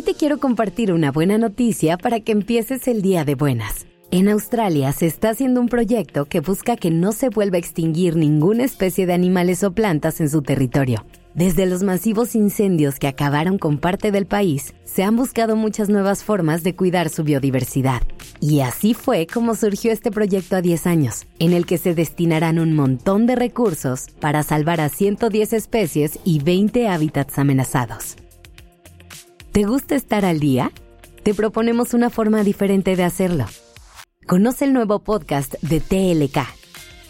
Hoy te quiero compartir una buena noticia para que empieces el día de buenas. En Australia se está haciendo un proyecto que busca que no se vuelva a extinguir ninguna especie de animales o plantas en su territorio. Desde los masivos incendios que acabaron con parte del país, se han buscado muchas nuevas formas de cuidar su biodiversidad. Y así fue como surgió este proyecto a 10 años, en el que se destinarán un montón de recursos para salvar a 110 especies y 20 hábitats amenazados. ¿Te gusta estar al día? Te proponemos una forma diferente de hacerlo. Conoce el nuevo podcast de TLK.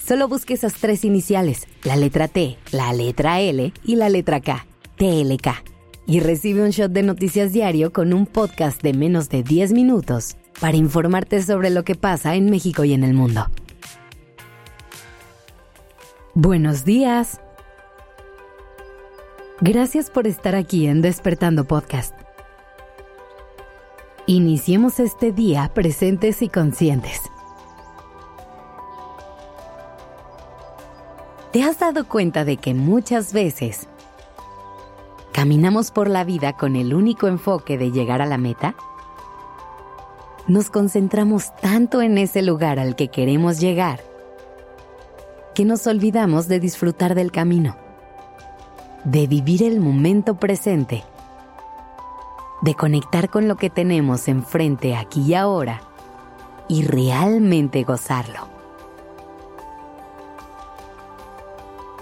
Solo busque esas tres iniciales, la letra T, la letra L y la letra K, TLK. Y recibe un shot de noticias diario con un podcast de menos de 10 minutos para informarte sobre lo que pasa en México y en el mundo. Buenos días. Gracias por estar aquí en Despertando Podcast. Iniciemos este día presentes y conscientes. ¿Te has dado cuenta de que muchas veces caminamos por la vida con el único enfoque de llegar a la meta? Nos concentramos tanto en ese lugar al que queremos llegar que nos olvidamos de disfrutar del camino, de vivir el momento presente de conectar con lo que tenemos enfrente aquí y ahora y realmente gozarlo.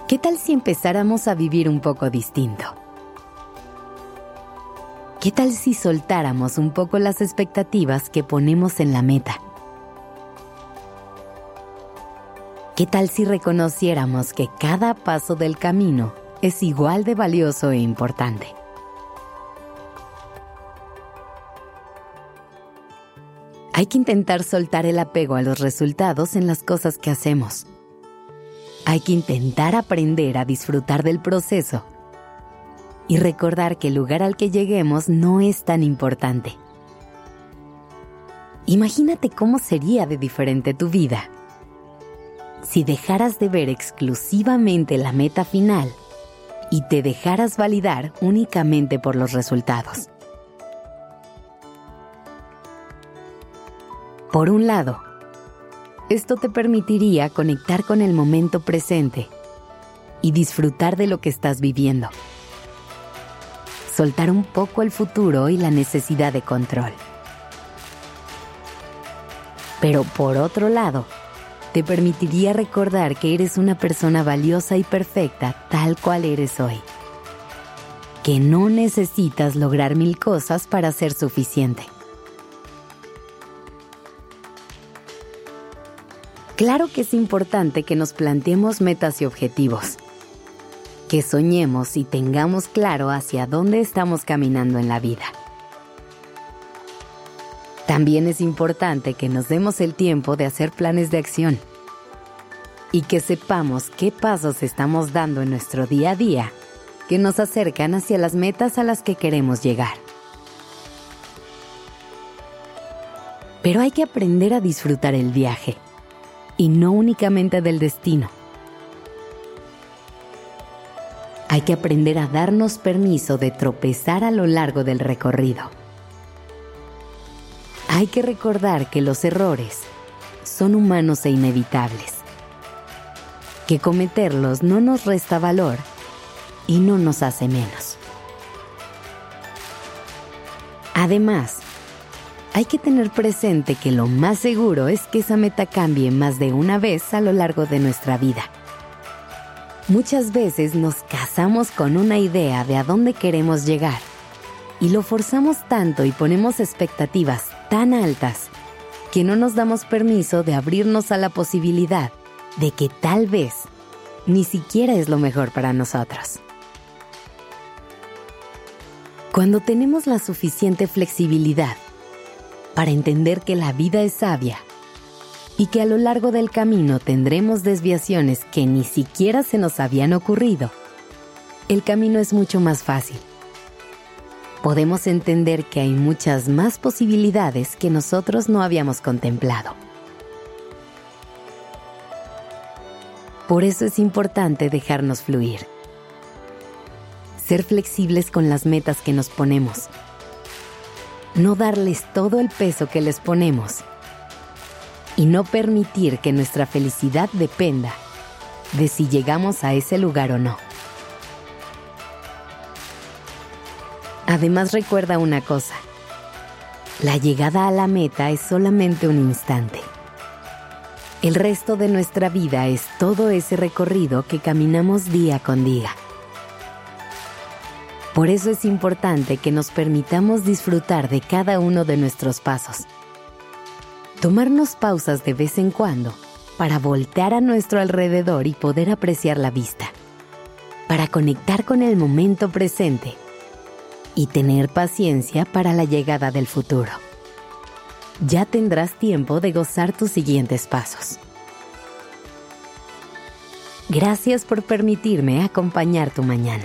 ¿Qué tal si empezáramos a vivir un poco distinto? ¿Qué tal si soltáramos un poco las expectativas que ponemos en la meta? ¿Qué tal si reconociéramos que cada paso del camino es igual de valioso e importante? Hay que intentar soltar el apego a los resultados en las cosas que hacemos. Hay que intentar aprender a disfrutar del proceso y recordar que el lugar al que lleguemos no es tan importante. Imagínate cómo sería de diferente tu vida si dejaras de ver exclusivamente la meta final y te dejaras validar únicamente por los resultados. Por un lado, esto te permitiría conectar con el momento presente y disfrutar de lo que estás viviendo. Soltar un poco el futuro y la necesidad de control. Pero por otro lado, te permitiría recordar que eres una persona valiosa y perfecta tal cual eres hoy. Que no necesitas lograr mil cosas para ser suficiente. Claro que es importante que nos planteemos metas y objetivos, que soñemos y tengamos claro hacia dónde estamos caminando en la vida. También es importante que nos demos el tiempo de hacer planes de acción y que sepamos qué pasos estamos dando en nuestro día a día que nos acercan hacia las metas a las que queremos llegar. Pero hay que aprender a disfrutar el viaje y no únicamente del destino. Hay que aprender a darnos permiso de tropezar a lo largo del recorrido. Hay que recordar que los errores son humanos e inevitables, que cometerlos no nos resta valor y no nos hace menos. Además, hay que tener presente que lo más seguro es que esa meta cambie más de una vez a lo largo de nuestra vida. Muchas veces nos casamos con una idea de a dónde queremos llegar y lo forzamos tanto y ponemos expectativas tan altas que no nos damos permiso de abrirnos a la posibilidad de que tal vez ni siquiera es lo mejor para nosotros. Cuando tenemos la suficiente flexibilidad para entender que la vida es sabia y que a lo largo del camino tendremos desviaciones que ni siquiera se nos habían ocurrido, el camino es mucho más fácil. Podemos entender que hay muchas más posibilidades que nosotros no habíamos contemplado. Por eso es importante dejarnos fluir. Ser flexibles con las metas que nos ponemos no darles todo el peso que les ponemos y no permitir que nuestra felicidad dependa de si llegamos a ese lugar o no. Además recuerda una cosa, la llegada a la meta es solamente un instante. El resto de nuestra vida es todo ese recorrido que caminamos día con día. Por eso es importante que nos permitamos disfrutar de cada uno de nuestros pasos. Tomarnos pausas de vez en cuando para voltear a nuestro alrededor y poder apreciar la vista. Para conectar con el momento presente y tener paciencia para la llegada del futuro. Ya tendrás tiempo de gozar tus siguientes pasos. Gracias por permitirme acompañar tu mañana.